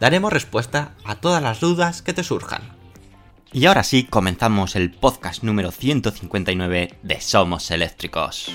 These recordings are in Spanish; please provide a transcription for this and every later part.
Daremos respuesta a todas las dudas que te surjan. Y ahora sí, comenzamos el podcast número 159 de Somos Eléctricos.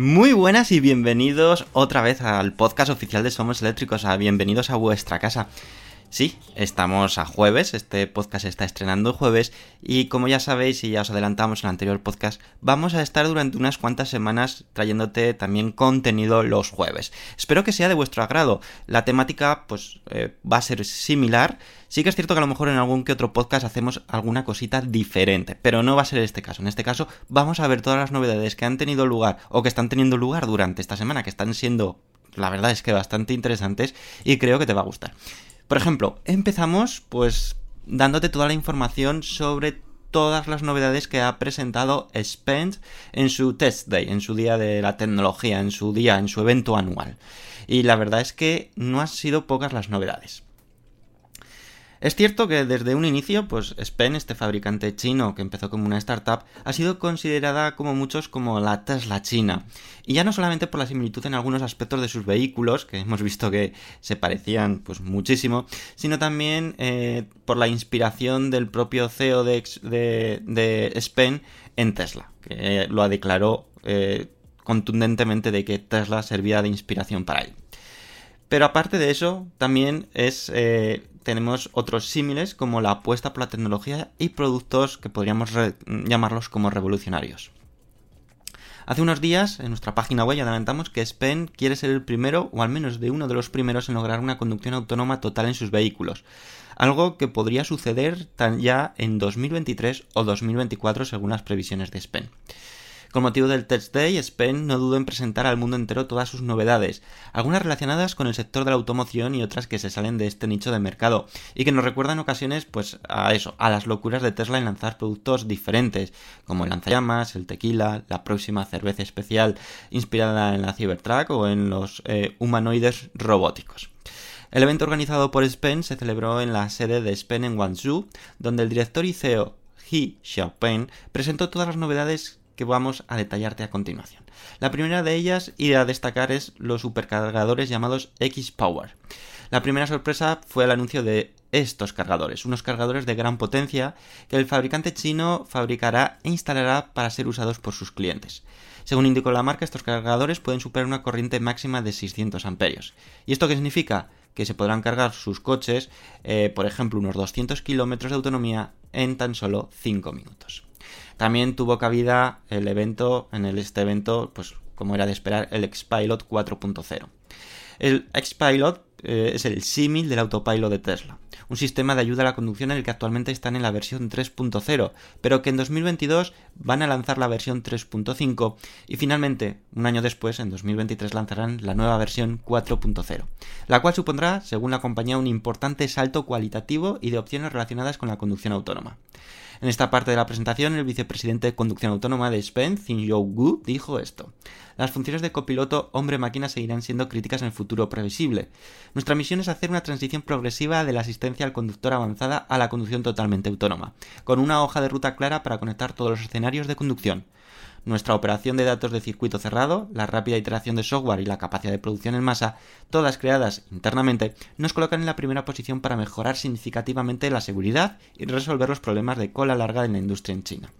Muy buenas y bienvenidos otra vez al podcast oficial de Somos Eléctricos, bienvenidos a vuestra casa. Sí, estamos a jueves, este podcast está estrenando jueves y como ya sabéis y ya os adelantamos en el anterior podcast, vamos a estar durante unas cuantas semanas trayéndote también contenido los jueves. Espero que sea de vuestro agrado. La temática pues eh, va a ser similar. Sí que es cierto que a lo mejor en algún que otro podcast hacemos alguna cosita diferente, pero no va a ser este caso. En este caso vamos a ver todas las novedades que han tenido lugar o que están teniendo lugar durante esta semana, que están siendo, la verdad es que bastante interesantes y creo que te va a gustar. Por ejemplo, empezamos pues dándote toda la información sobre todas las novedades que ha presentado Spend en su Test Day, en su día de la tecnología, en su día, en su evento anual. Y la verdad es que no han sido pocas las novedades. Es cierto que desde un inicio, pues Spen, este fabricante chino que empezó como una startup, ha sido considerada como muchos como la Tesla china. Y ya no solamente por la similitud en algunos aspectos de sus vehículos, que hemos visto que se parecían pues muchísimo, sino también eh, por la inspiración del propio CEO de, Spen en Tesla, que lo declaró eh, contundentemente de que Tesla servía de inspiración para él. Pero aparte de eso, también eh, tenemos otros símiles como la apuesta por la tecnología y productos que podríamos llamarlos como revolucionarios. Hace unos días en nuestra página web adelantamos que Spen quiere ser el primero o al menos de uno de los primeros en lograr una conducción autónoma total en sus vehículos, algo que podría suceder ya en 2023 o 2024 según las previsiones de Spen. Con motivo del Test Day, Spen no dudó en presentar al mundo entero todas sus novedades, algunas relacionadas con el sector de la automoción y otras que se salen de este nicho de mercado, y que nos recuerdan ocasiones pues a eso, a las locuras de Tesla en lanzar productos diferentes, como el lanzallamas, el tequila, la próxima cerveza especial inspirada en la Cybertruck o en los eh, humanoides robóticos. El evento organizado por Spen se celebró en la sede de Spen en Guangzhou, donde el director y CEO He Xiaopeng presentó todas las novedades que vamos a detallarte a continuación. La primera de ellas y a destacar es los supercargadores llamados X-Power. La primera sorpresa fue el anuncio de estos cargadores, unos cargadores de gran potencia que el fabricante chino fabricará e instalará para ser usados por sus clientes. Según indicó la marca, estos cargadores pueden superar una corriente máxima de 600 amperios. ¿Y esto qué significa? Que se podrán cargar sus coches, eh, por ejemplo, unos 200 kilómetros de autonomía en tan solo 5 minutos. También tuvo cabida el evento, en este evento, pues como era de esperar, el Xpilot 4.0. El Xpilot eh, es el símil del autopilot de Tesla, un sistema de ayuda a la conducción en el que actualmente están en la versión 3.0, pero que en 2022 van a lanzar la versión 3.5 y finalmente, un año después, en 2023, lanzarán la nueva versión 4.0, la cual supondrá, según la compañía, un importante salto cualitativo y de opciones relacionadas con la conducción autónoma. En esta parte de la presentación, el vicepresidente de conducción autónoma de Spen, Xin Gu, dijo esto. Las funciones de copiloto hombre-máquina seguirán siendo críticas en el futuro previsible. Nuestra misión es hacer una transición progresiva de la asistencia al conductor avanzada a la conducción totalmente autónoma, con una hoja de ruta clara para conectar todos los escenarios de conducción nuestra operación de datos de circuito cerrado, la rápida iteración de software y la capacidad de producción en masa, todas creadas internamente, nos colocan en la primera posición para mejorar significativamente la seguridad y resolver los problemas de cola larga en la industria en China.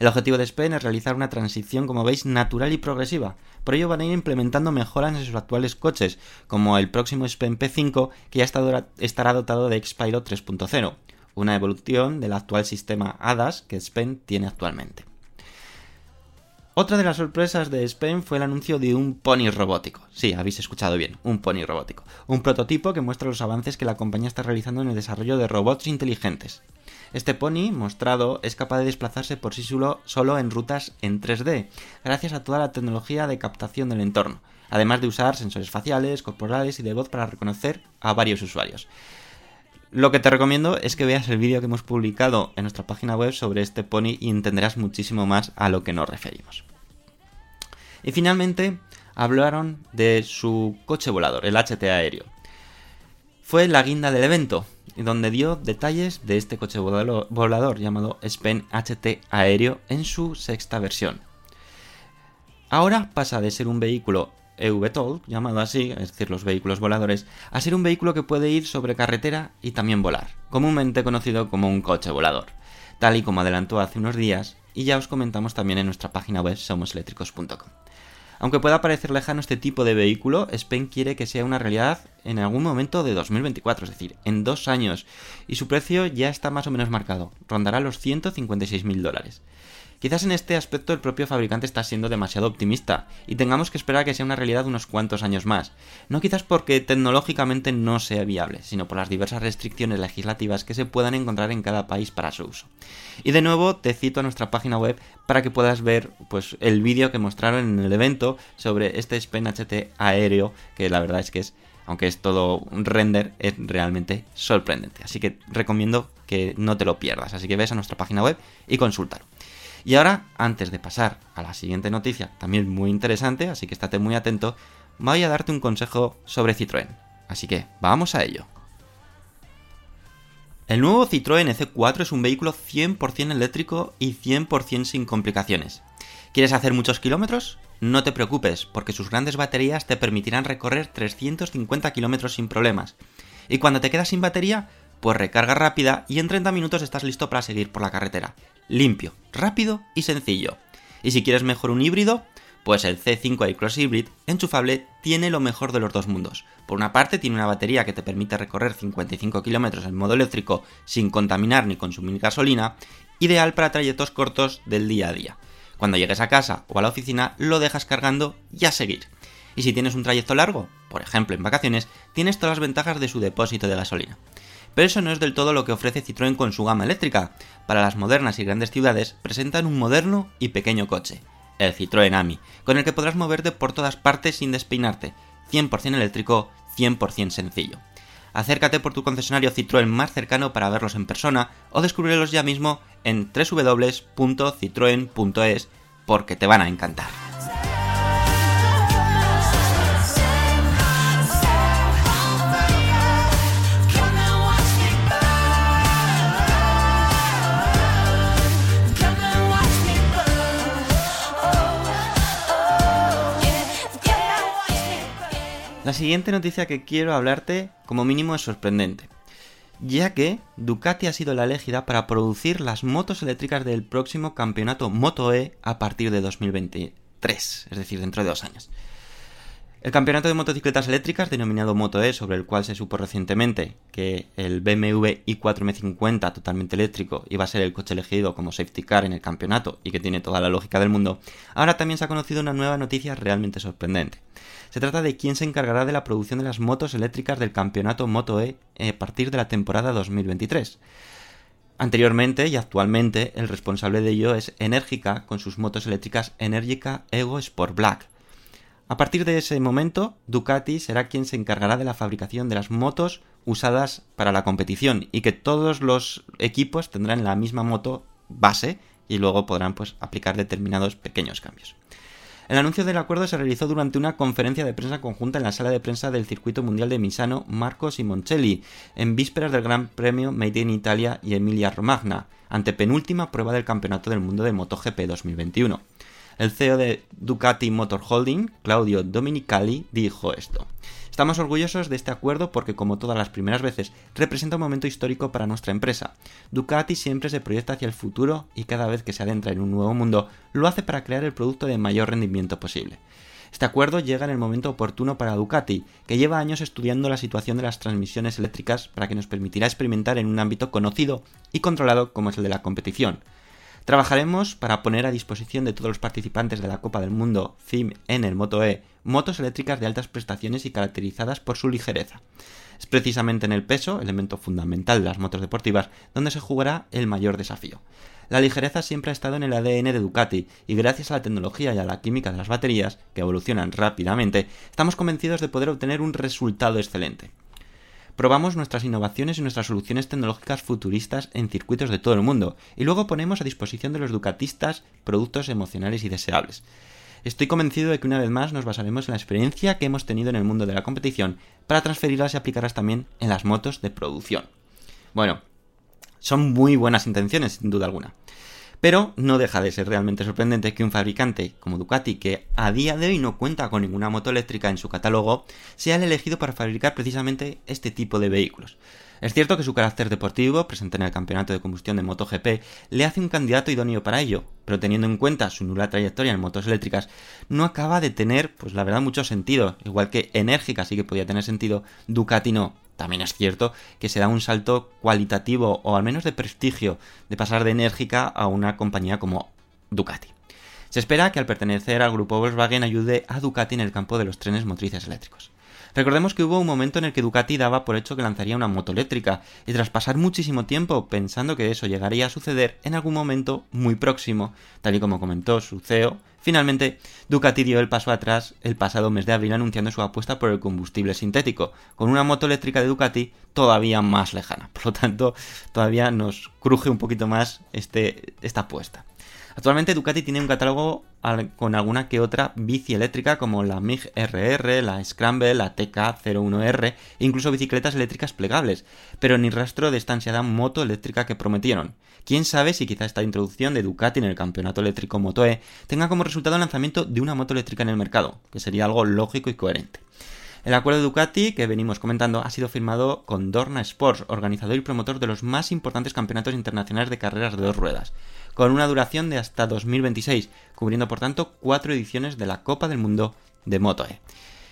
El objetivo de SPEN es realizar una transición, como veis, natural y progresiva. Por ello van a ir implementando mejoras en sus actuales coches, como el próximo SPEN P5, que ya estará dotado de Xpilot 3.0, una evolución del actual sistema ADAS que SPEN tiene actualmente. Otra de las sorpresas de Spain fue el anuncio de un pony robótico. Sí, habéis escuchado bien, un pony robótico. Un prototipo que muestra los avances que la compañía está realizando en el desarrollo de robots inteligentes. Este pony mostrado es capaz de desplazarse por sí solo, solo en rutas en 3D, gracias a toda la tecnología de captación del entorno, además de usar sensores faciales, corporales y de voz para reconocer a varios usuarios. Lo que te recomiendo es que veas el vídeo que hemos publicado en nuestra página web sobre este pony y entenderás muchísimo más a lo que nos referimos. Y finalmente hablaron de su coche volador, el HT aéreo. Fue la guinda del evento, donde dio detalles de este coche volador llamado Spen HT aéreo en su sexta versión. Ahora pasa de ser un vehículo eVTOL, llamado así, es decir, los vehículos voladores, a ser un vehículo que puede ir sobre carretera y también volar, comúnmente conocido como un coche volador, tal y como adelantó hace unos días y ya os comentamos también en nuestra página web somoseléctricos.com. Aunque pueda parecer lejano este tipo de vehículo, Spen quiere que sea una realidad en algún momento de 2024, es decir, en dos años, y su precio ya está más o menos marcado, rondará los 156.000 dólares. Quizás en este aspecto el propio fabricante está siendo demasiado optimista y tengamos que esperar a que sea una realidad unos cuantos años más. No quizás porque tecnológicamente no sea viable, sino por las diversas restricciones legislativas que se puedan encontrar en cada país para su uso. Y de nuevo te cito a nuestra página web para que puedas ver pues, el vídeo que mostraron en el evento sobre este Spen HT aéreo, que la verdad es que es aunque es todo un render, es realmente sorprendente. Así que recomiendo que no te lo pierdas. Así que ves a nuestra página web y consúltalo. Y ahora, antes de pasar a la siguiente noticia, también muy interesante, así que estate muy atento, voy a darte un consejo sobre Citroën. Así que, vamos a ello. El nuevo Citroën EC4 es un vehículo 100% eléctrico y 100% sin complicaciones. ¿Quieres hacer muchos kilómetros? No te preocupes, porque sus grandes baterías te permitirán recorrer 350 kilómetros sin problemas. Y cuando te quedas sin batería, pues recarga rápida y en 30 minutos estás listo para seguir por la carretera limpio, rápido y sencillo. Y si quieres mejor un híbrido, pues el C5 Cross Hybrid enchufable tiene lo mejor de los dos mundos. Por una parte tiene una batería que te permite recorrer 55 km en modo eléctrico sin contaminar ni consumir gasolina, ideal para trayectos cortos del día a día. Cuando llegues a casa o a la oficina lo dejas cargando y a seguir. Y si tienes un trayecto largo, por ejemplo en vacaciones, tienes todas las ventajas de su depósito de gasolina. Pero eso no es del todo lo que ofrece Citroën con su gama eléctrica. Para las modernas y grandes ciudades presentan un moderno y pequeño coche, el Citroën Ami, con el que podrás moverte por todas partes sin despeinarte, 100% eléctrico, 100% sencillo. Acércate por tu concesionario Citroën más cercano para verlos en persona o descubrirlos ya mismo en www.citroen.es porque te van a encantar. La siguiente noticia que quiero hablarte, como mínimo, es sorprendente, ya que Ducati ha sido la elegida para producir las motos eléctricas del próximo campeonato Moto E a partir de 2023, es decir, dentro de dos años. El campeonato de motocicletas eléctricas, denominado Moto E, sobre el cual se supo recientemente que el BMW i4M50 totalmente eléctrico iba a ser el coche elegido como safety car en el campeonato y que tiene toda la lógica del mundo, ahora también se ha conocido una nueva noticia realmente sorprendente. Se trata de quién se encargará de la producción de las motos eléctricas del campeonato Moto E a partir de la temporada 2023. Anteriormente y actualmente el responsable de ello es Energica con sus motos eléctricas Energica Ego Sport Black a partir de ese momento, Ducati será quien se encargará de la fabricación de las motos usadas para la competición y que todos los equipos tendrán la misma moto base y luego podrán pues, aplicar determinados pequeños cambios. El anuncio del acuerdo se realizó durante una conferencia de prensa conjunta en la sala de prensa del Circuito Mundial de Misano Marco Simoncelli, en vísperas del Gran Premio Made in Italia y Emilia Romagna, ante penúltima prueba del Campeonato del Mundo de MotoGP 2021. El CEO de Ducati Motor Holding, Claudio Dominicali, dijo esto. Estamos orgullosos de este acuerdo porque, como todas las primeras veces, representa un momento histórico para nuestra empresa. Ducati siempre se proyecta hacia el futuro y cada vez que se adentra en un nuevo mundo, lo hace para crear el producto de mayor rendimiento posible. Este acuerdo llega en el momento oportuno para Ducati, que lleva años estudiando la situación de las transmisiones eléctricas para que nos permitirá experimentar en un ámbito conocido y controlado como es el de la competición. Trabajaremos para poner a disposición de todos los participantes de la Copa del Mundo FIM en el Moto E motos eléctricas de altas prestaciones y caracterizadas por su ligereza. Es precisamente en el peso, elemento fundamental de las motos deportivas, donde se jugará el mayor desafío. La ligereza siempre ha estado en el ADN de Ducati y gracias a la tecnología y a la química de las baterías, que evolucionan rápidamente, estamos convencidos de poder obtener un resultado excelente. Probamos nuestras innovaciones y nuestras soluciones tecnológicas futuristas en circuitos de todo el mundo y luego ponemos a disposición de los ducatistas productos emocionales y deseables. Estoy convencido de que una vez más nos basaremos en la experiencia que hemos tenido en el mundo de la competición para transferirlas y aplicarlas también en las motos de producción. Bueno, son muy buenas intenciones, sin duda alguna. Pero no deja de ser realmente sorprendente que un fabricante como Ducati, que a día de hoy no cuenta con ninguna moto eléctrica en su catálogo, sea el elegido para fabricar precisamente este tipo de vehículos. Es cierto que su carácter deportivo, presente en el campeonato de combustión de MotoGP, le hace un candidato idóneo para ello, pero teniendo en cuenta su nula trayectoria en motos eléctricas, no acaba de tener, pues la verdad, mucho sentido. Igual que enérgica sí que podía tener sentido, Ducati no. También es cierto que se da un salto cualitativo o al menos de prestigio de pasar de enérgica a una compañía como Ducati. Se espera que al pertenecer al grupo Volkswagen ayude a Ducati en el campo de los trenes motrices eléctricos. Recordemos que hubo un momento en el que Ducati daba por hecho que lanzaría una moto eléctrica, y tras pasar muchísimo tiempo pensando que eso llegaría a suceder en algún momento muy próximo, tal y como comentó su CEO, finalmente Ducati dio el paso atrás el pasado mes de abril anunciando su apuesta por el combustible sintético, con una moto eléctrica de Ducati todavía más lejana. Por lo tanto, todavía nos cruje un poquito más este, esta apuesta. Actualmente Ducati tiene un catálogo con alguna que otra bici eléctrica como la MIG RR, la Scramble, la TK01R e incluso bicicletas eléctricas plegables, pero ni rastro de esta ansiada moto eléctrica que prometieron. Quién sabe si quizá esta introducción de Ducati en el campeonato eléctrico Moto E tenga como resultado el lanzamiento de una moto eléctrica en el mercado, que sería algo lógico y coherente. El acuerdo de Ducati, que venimos comentando, ha sido firmado con Dorna Sports, organizador y promotor de los más importantes campeonatos internacionales de carreras de dos ruedas, con una duración de hasta 2026, cubriendo por tanto cuatro ediciones de la Copa del Mundo de Moto-E.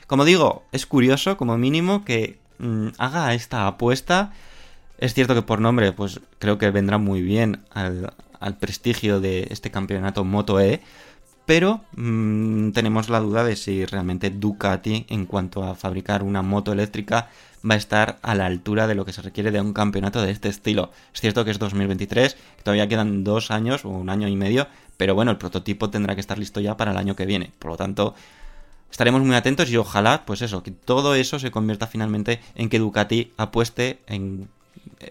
Como digo, es curioso, como mínimo, que mm, haga esta apuesta. Es cierto que por nombre, pues creo que vendrá muy bien al, prestigio de este campeonato Moto-E pero mm, tenemos la duda de si realmente Ducati en cuanto a fabricar una moto eléctrica va a estar a la altura de lo que se requiere de un campeonato de este estilo. Es cierto que es 2023, que todavía quedan dos años o un año y medio, pero bueno, el prototipo tendrá que estar listo ya para el año que viene. Por lo tanto, estaremos muy atentos y ojalá, pues eso, que todo eso se convierta finalmente en que Ducati apueste en,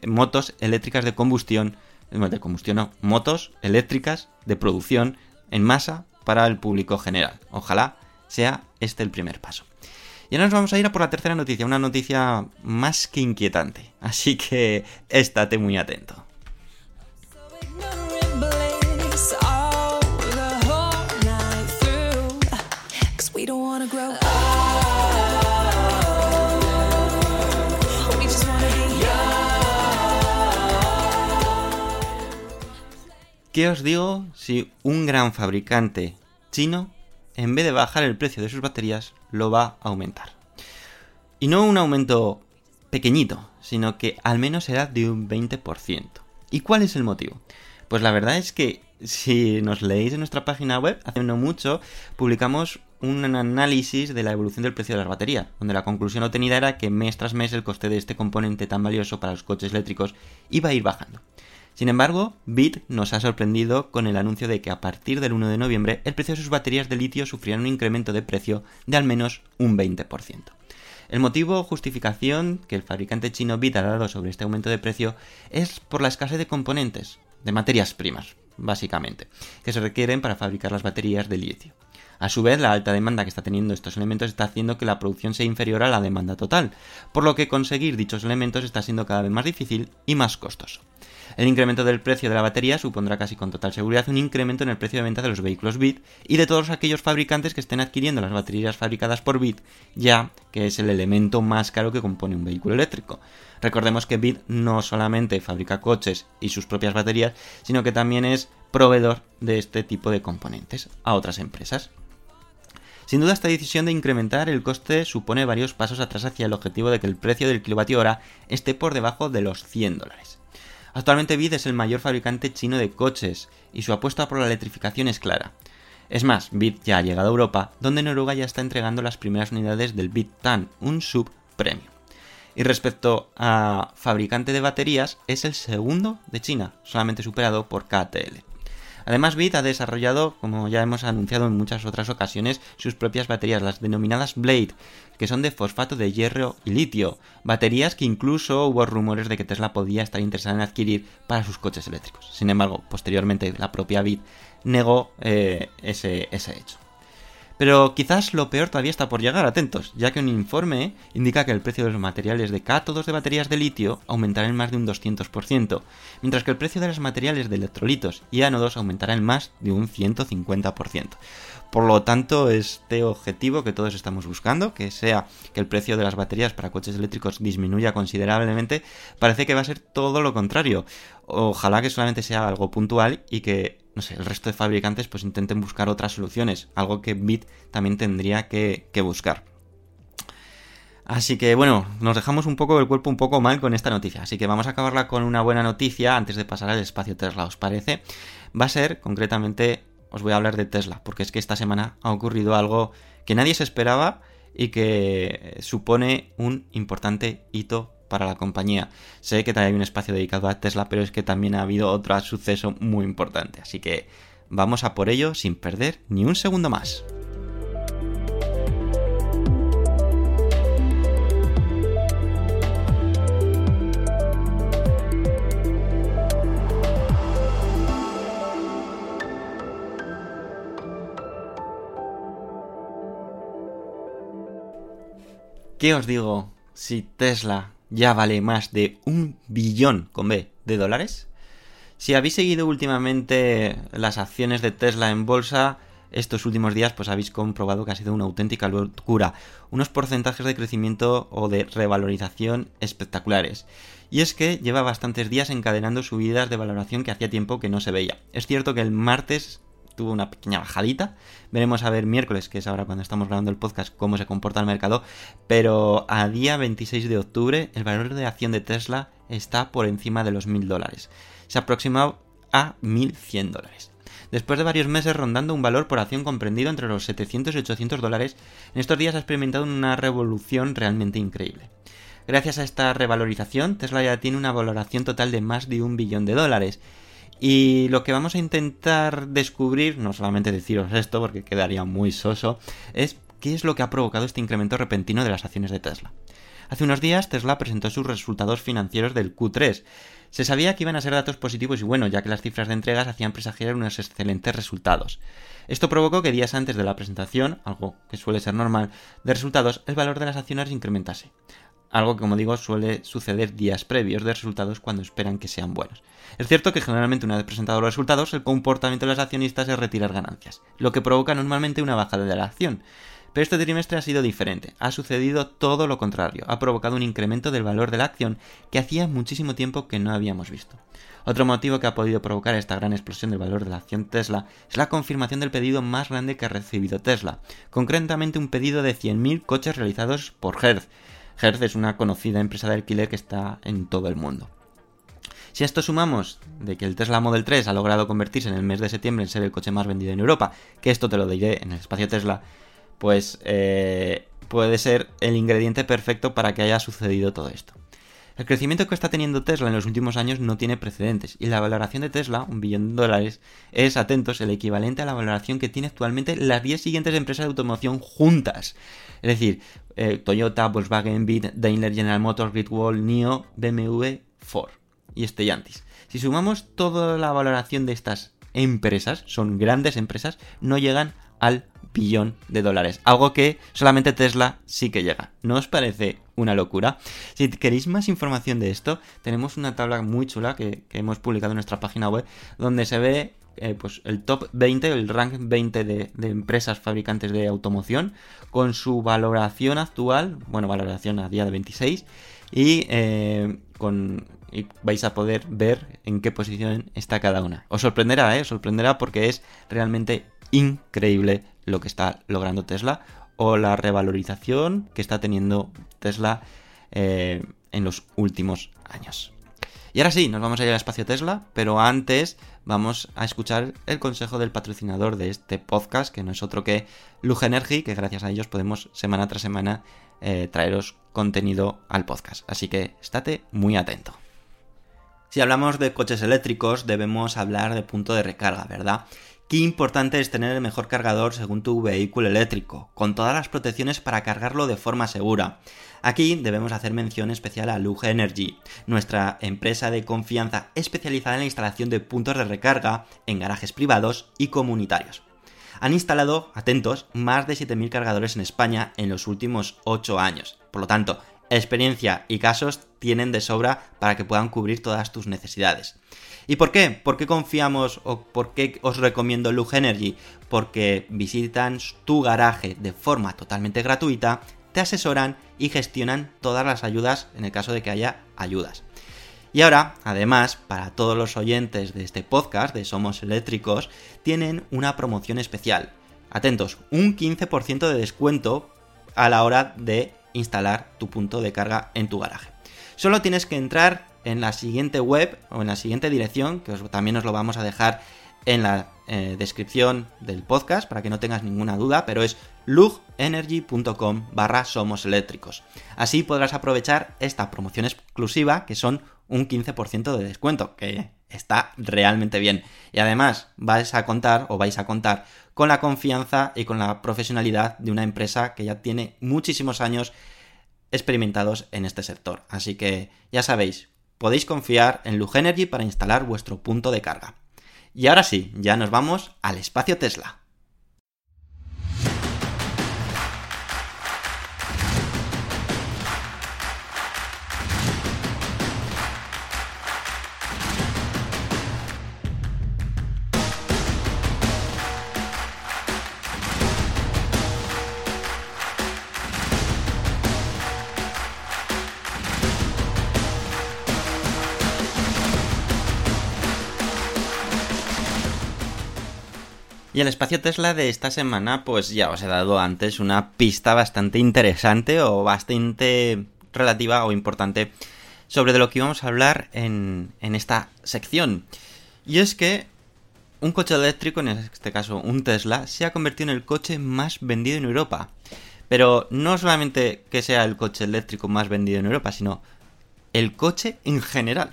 motos eléctricas de combustión, de combustión no, motos eléctricas de producción en masa para el público general. Ojalá sea este el primer paso. Y ahora nos vamos a ir a por la tercera noticia, una noticia más que inquietante. Así que estate muy atento. ¿Qué os digo si un gran fabricante chino, en vez de bajar el precio de sus baterías, lo va a aumentar. Y no un aumento pequeñito, sino que al menos será de un 20%. ¿Y cuál es el motivo? Pues la verdad es que si nos leéis en nuestra página web, hace no mucho publicamos un análisis de la evolución del precio de las baterías, donde la conclusión obtenida era que mes tras mes el coste de este componente tan valioso para los coches eléctricos iba a ir bajando. Sin embargo, BIT nos ha sorprendido con el anuncio de que a partir del 1 de noviembre el precio de sus baterías de litio sufrirán un incremento de precio de al menos un 20%. El motivo o justificación que el fabricante chino BIT ha dado sobre este aumento de precio es por la escasez de componentes, de materias primas, básicamente, que se requieren para fabricar las baterías de litio. A su vez, la alta demanda que está teniendo estos elementos está haciendo que la producción sea inferior a la demanda total, por lo que conseguir dichos elementos está siendo cada vez más difícil y más costoso. El incremento del precio de la batería supondrá casi con total seguridad un incremento en el precio de venta de los vehículos BIT y de todos aquellos fabricantes que estén adquiriendo las baterías fabricadas por BIT, ya que es el elemento más caro que compone un vehículo eléctrico. Recordemos que BIT no solamente fabrica coches y sus propias baterías, sino que también es proveedor de este tipo de componentes a otras empresas. Sin duda esta decisión de incrementar el coste supone varios pasos atrás hacia el objetivo de que el precio del kilovatio hora esté por debajo de los 100 dólares. Actualmente BID es el mayor fabricante chino de coches y su apuesta por la electrificación es clara. Es más, BID ya ha llegado a Europa, donde Noruega ya está entregando las primeras unidades del BID TAN, un sub premium. Y respecto a fabricante de baterías, es el segundo de China, solamente superado por KTL. Además, BID ha desarrollado, como ya hemos anunciado en muchas otras ocasiones, sus propias baterías, las denominadas Blade, que son de fosfato de hierro y litio, baterías que incluso hubo rumores de que Tesla podía estar interesada en adquirir para sus coches eléctricos. Sin embargo, posteriormente la propia BID negó eh, ese hecho. Pero quizás lo peor todavía está por llegar, atentos, ya que un informe indica que el precio de los materiales de cátodos de baterías de litio aumentará en más de un 200%, mientras que el precio de los materiales de electrolitos y ánodos aumentará en más de un 150%. Por lo tanto, este objetivo que todos estamos buscando, que sea que el precio de las baterías para coches eléctricos disminuya considerablemente, parece que va a ser todo lo contrario. Ojalá que solamente sea algo puntual y que no sé, el resto de fabricantes pues intenten buscar otras soluciones, algo que Bit también tendría que, buscar. Así que bueno, nos dejamos un poco el cuerpo un poco mal con esta noticia, así que vamos a acabarla con una buena noticia antes de pasar al espacio Tesla, ¿os parece? Va a ser, concretamente, os voy a hablar de Tesla, porque es que esta semana ha ocurrido algo que nadie se esperaba y que supone un importante hito para la compañía. Sé que también hay un espacio dedicado a Tesla, pero es que también ha habido otro suceso muy importante. Así que vamos a por ello sin perder ni un segundo más. ¿Qué os digo? Si Tesla ya vale más de un billón con B de dólares. Si habéis seguido últimamente las acciones de Tesla en bolsa, estos últimos días pues habéis comprobado que ha sido una auténtica locura, unos porcentajes de crecimiento o de revalorización espectaculares. Y es que lleva bastantes días encadenando subidas de valoración que hacía tiempo que no se veía. Es cierto que el martes tuvo una pequeña bajadita. Veremos a ver miércoles, que es ahora cuando estamos grabando el podcast, cómo se comporta el mercado. Pero a día 26 de octubre, el valor de acción de Tesla está por encima de los 1000 dólares. Se ha aproximado a 1100 dólares. Después de varios meses rondando un valor por acción comprendido entre los 700 y 800 dólares, en estos días ha experimentado una revolución realmente increíble. Gracias a esta revalorización, Tesla ya tiene una valoración total de más de un billón de dólares y lo que vamos a intentar descubrir, no solamente deciros esto porque quedaría muy soso, es qué es lo que ha provocado este incremento repentino de las acciones de Tesla. Hace unos días Tesla presentó sus resultados financieros del Q3. Se sabía que iban a ser datos positivos y bueno, ya que las cifras de entregas hacían presagiar unos excelentes resultados. Esto provocó que días antes de la presentación, algo que suele ser normal, de resultados, el valor de las acciones incrementase algo que como digo suele suceder días previos de resultados cuando esperan que sean buenos. Es cierto que generalmente una vez presentados los resultados el comportamiento de los accionistas es retirar ganancias, lo que provoca normalmente una bajada de la acción. Pero este trimestre ha sido diferente, ha sucedido todo lo contrario, ha provocado un incremento del valor de la acción que hacía muchísimo tiempo que no habíamos visto. Otro motivo que ha podido provocar esta gran explosión del valor de la acción Tesla es la confirmación del pedido más grande que ha recibido Tesla, concretamente un pedido de 100.000 coches realizados por Hertz. Hertz es una conocida empresa de alquiler que está en todo el mundo. Si a esto sumamos de que el Tesla Model 3 ha logrado convertirse en el mes de septiembre en ser el coche más vendido en Europa, que esto te lo diré en el espacio Tesla, pues eh, puede ser el ingrediente perfecto para que haya sucedido todo esto. El crecimiento que está teniendo Tesla en los últimos años no tiene precedentes y la valoración de Tesla, un billón de dólares, es, atentos, el equivalente a la valoración que tiene actualmente las 10 siguientes empresas de automoción juntas. Es decir, eh, Toyota, Volkswagen, Beat, Daimler, General Motors, Great Wall, NIO, BMW, Ford y Stellantis. Si sumamos toda la valoración de estas empresas, son grandes empresas, no llegan al billón de dólares. Algo que solamente Tesla sí que llega. ¿No os parece una locura? Si queréis más información de esto, tenemos una tabla muy chula que, hemos publicado en nuestra página web donde se ve eh, pues el top 20, el rank 20 de, empresas fabricantes de automoción con su valoración actual, bueno, valoración a día de 26 y eh, con vais a poder ver en qué posición está cada una. Os sorprenderá, ¿eh? Os sorprenderá porque es realmente increíble lo que está logrando Tesla o la revalorización que está teniendo Tesla eh, en los últimos años. Y ahora sí, nos vamos a ir al espacio Tesla, pero antes vamos a escuchar el consejo del patrocinador de este podcast, que no es otro que Luz Energy, que gracias a ellos podemos semana tras semana eh, traeros contenido al podcast. Así que estate muy atento. Si hablamos de coches eléctricos, debemos hablar de punto de recarga, ¿verdad? Qué importante es tener el mejor cargador según tu vehículo eléctrico, con todas las protecciones para cargarlo de forma segura. Aquí debemos hacer mención especial a Luge Energy, nuestra empresa de confianza especializada en la instalación de puntos de recarga en garajes privados y comunitarios. Han instalado, atentos, más de 7.000 cargadores en España en los últimos 8 años. Por lo tanto, experiencia y casos tienen de sobra para que puedan cubrir todas tus necesidades. ¿Y por qué? ¿Por qué confiamos o por qué os recomiendo Lug Energy? Porque visitan tu garaje de forma totalmente gratuita, te asesoran y gestionan todas las ayudas en el caso de que haya ayudas. Y ahora, además, para todos los oyentes de este podcast de Somos Eléctricos, tienen una promoción especial. Atentos, un 15% de descuento a la hora de instalar tu punto de carga en tu garaje. Solo tienes que entrar en la siguiente web o en la siguiente dirección, que también os lo vamos a dejar en la eh, descripción del podcast para que no tengas ninguna duda, pero es lugenergy.com barra somos eléctricos. Así podrás aprovechar esta promoción exclusiva que son un 15% de descuento, que está realmente bien. Y además vais a contar o vais a contar con la confianza y con la profesionalidad de una empresa que ya tiene muchísimos años experimentados en este sector. Así que ya sabéis, podéis confiar en Lugenergy para instalar vuestro punto de carga. Y ahora sí, ya nos vamos al espacio Tesla. Y el espacio Tesla de esta semana, pues ya os he dado antes una pista bastante interesante o bastante relativa o importante sobre de lo que íbamos a hablar en, en esta sección. Y es que un coche eléctrico, en este caso un Tesla, se ha convertido en el coche más vendido en Europa. Pero no solamente que sea el coche eléctrico más vendido en Europa, sino el coche en general.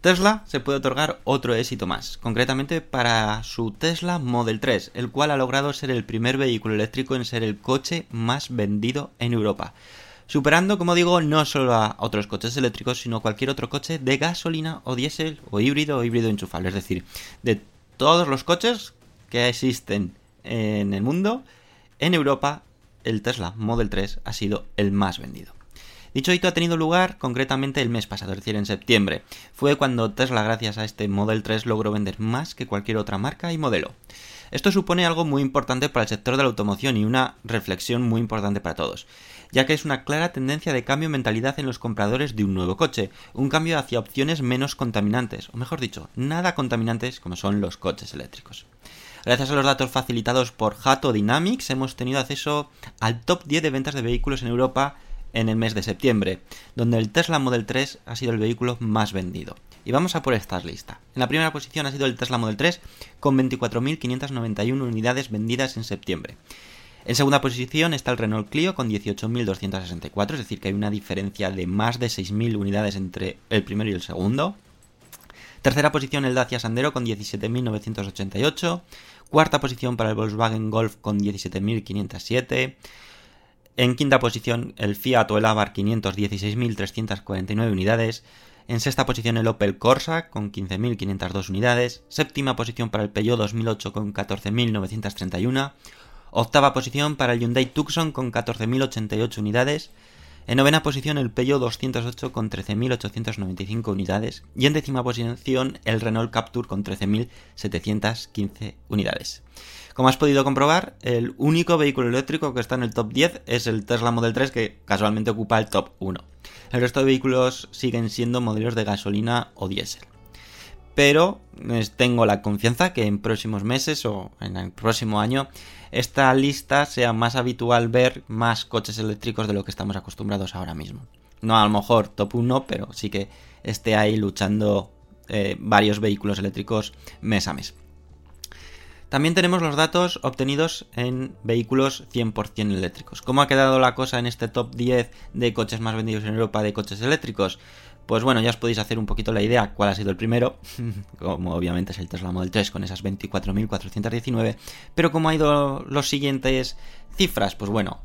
Tesla se puede otorgar otro éxito más, concretamente para su Tesla Model 3, el cual ha logrado ser el primer vehículo eléctrico en ser el coche más vendido en Europa, superando, como digo, no solo a otros coches eléctricos, sino cualquier otro coche de gasolina o diésel o híbrido o híbrido enchufable, es decir, de todos los coches que existen en el mundo, en Europa el Tesla Model 3 ha sido el más vendido. Dicho hito ha tenido lugar concretamente el mes pasado, es decir, en septiembre. Fue cuando Tesla, gracias a este Model 3, logró vender más que cualquier otra marca y modelo. Esto supone algo muy importante para el sector de la automoción y una reflexión muy importante para todos, ya que es una clara tendencia de cambio de mentalidad en los compradores de un nuevo coche, un cambio hacia opciones menos contaminantes, o mejor dicho, nada contaminantes como son los coches eléctricos. Gracias a los datos facilitados por Hato Dynamics hemos tenido acceso al top 10 de ventas de vehículos en Europa en el mes de septiembre, donde el Tesla Model 3 ha sido el vehículo más vendido. Y vamos a por esta lista. En la primera posición ha sido el Tesla Model 3 con 24.591 unidades vendidas en septiembre. En segunda posición está el Renault Clio con 18.264, es decir, que hay una diferencia de más de 6.000 unidades entre el primero y el segundo. Tercera posición el Dacia Sandero con 17.988. Cuarta posición para el Volkswagen Golf con 17.507. En quinta posición el Fiat o el Abarth 516.349 unidades. En sexta posición el Opel Corsa con 15.502 unidades. Séptima posición para el Peugeot 2008 con 14.931. Octava posición para el Hyundai Tucson con 14.088 unidades. En novena posición el Peugeot 208 con 13.895 unidades. Y en décima posición el Renault Captur con 13.715 unidades. Como has podido comprobar, el único vehículo eléctrico que está en el top 10 es el Tesla Model 3 que casualmente ocupa el top 1. El resto de vehículos siguen siendo modelos de gasolina o diésel. Pero tengo la confianza que en próximos meses o en el próximo año esta lista sea más habitual ver más coches eléctricos de lo que estamos acostumbrados ahora mismo. No a lo mejor top 1, pero sí que esté ahí luchando eh, varios vehículos eléctricos mes a mes. También tenemos los datos obtenidos en vehículos 100% eléctricos. ¿Cómo ha quedado la cosa en este top 10 de coches más vendidos en Europa de coches eléctricos? Pues bueno, ya os podéis hacer un poquito la idea cuál ha sido el primero, como obviamente es el Tesla Model 3 con esas 24.419, pero cómo ha ido los siguientes cifras, pues bueno,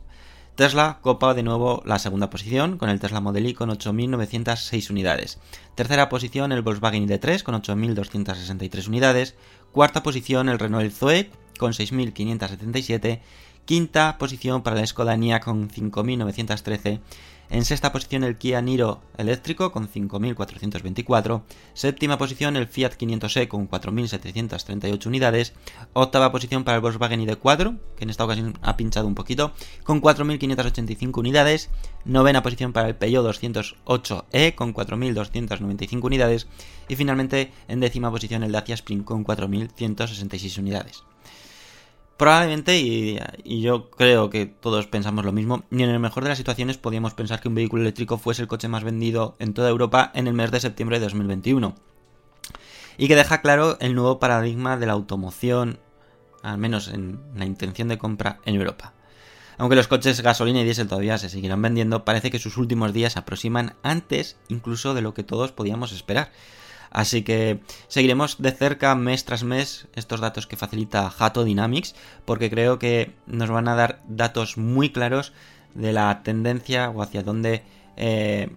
Tesla copa de nuevo la segunda posición con el Tesla Model Y con 8.906 unidades. Tercera posición el Volkswagen ID3 con 8.263 unidades. Cuarta posición el Renault Zoe con 6.577. Quinta posición para la Skoda con 5.913. En sexta posición el Kia Niro eléctrico con 5.424. Séptima posición el Fiat 500e con 4.738 unidades. Octava posición para el Volkswagen ID4, que en esta ocasión ha pinchado un poquito, con 4.585 unidades. Novena posición para el Peugeot 208e con 4.295 unidades. Y finalmente en décima posición el Dacia Spring con 4.166 unidades. Probablemente, y, yo creo que todos pensamos lo mismo, ni en el mejor de las situaciones podíamos pensar que un vehículo eléctrico fuese el coche más vendido en toda Europa en el mes de septiembre de 2021. Y que deja claro el nuevo paradigma de la automoción, al menos en la intención de compra en Europa. Aunque los coches gasolina y diésel todavía se seguirán vendiendo, parece que sus últimos días se aproximan antes incluso de lo que todos podíamos esperar. Así que seguiremos de cerca mes tras mes estos datos que facilita Hato Dynamics porque creo que nos van a dar datos muy claros de la tendencia o hacia dónde eh,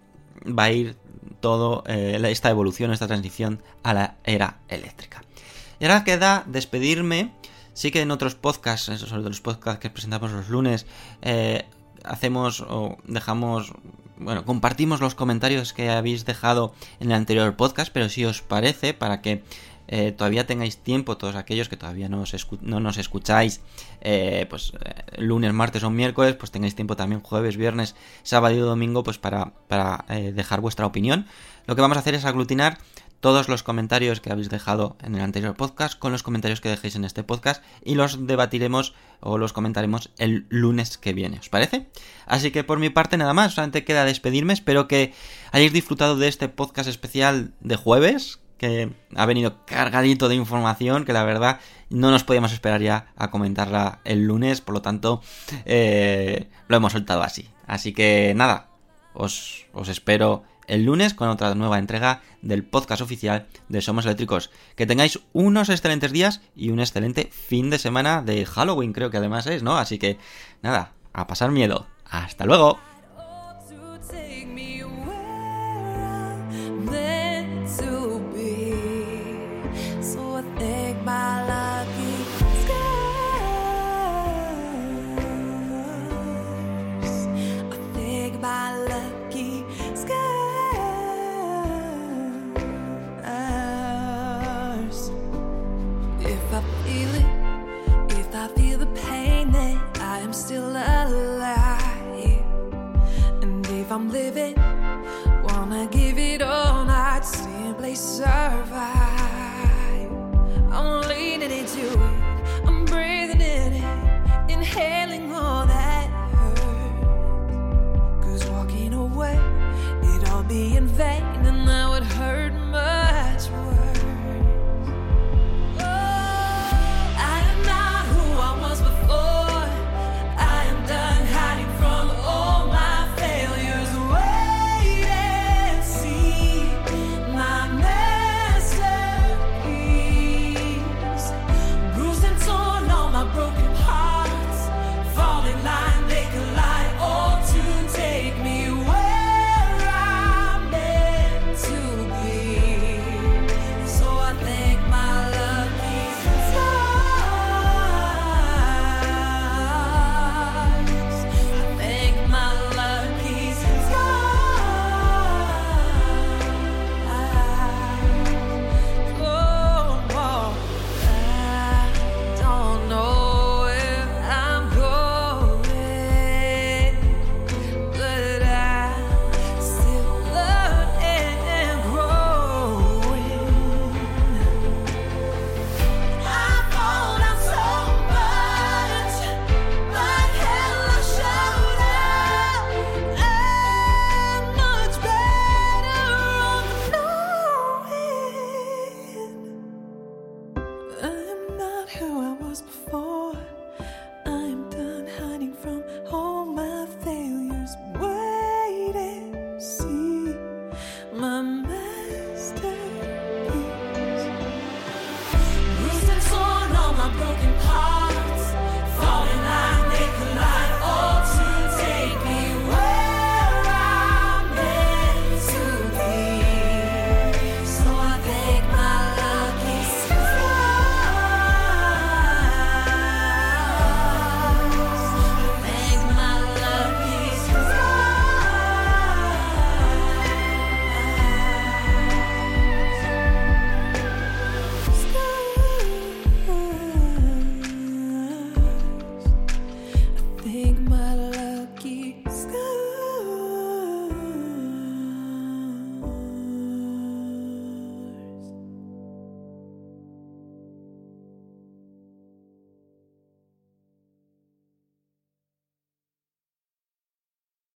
va a ir todo eh, esta evolución, esta transición a la era eléctrica. Y ahora queda despedirme. Sí que en otros podcasts, son los podcasts que presentamos los lunes, eh, hacemos o dejamos bueno, compartimos los comentarios que habéis dejado en el anterior podcast, pero si os parece, para que eh, todavía tengáis tiempo, todos aquellos que todavía no, no nos escucháis, eh, pues eh, lunes, martes o miércoles, pues tengáis tiempo también jueves, viernes, sábado y domingo, pues para, para dejar vuestra opinión. Lo que vamos a hacer es aglutinar todos los comentarios que habéis dejado en el anterior podcast con los comentarios que dejéis en este podcast y los debatiremos o los comentaremos el lunes que viene, ¿os parece? Así que por mi parte nada más, solamente queda despedirme, espero que hayáis disfrutado de este podcast especial de jueves, que ha venido cargadito de información, que la verdad no nos podíamos esperar ya a comentarla el lunes, por lo tanto eh, lo hemos soltado así. Así que nada, os, os espero el lunes con otra nueva entrega del podcast oficial de Somos Eléctricos. Que tengáis unos excelentes días y un excelente fin de semana de Halloween, creo que además es, ¿no? Así que nada, a pasar miedo. Hasta luego.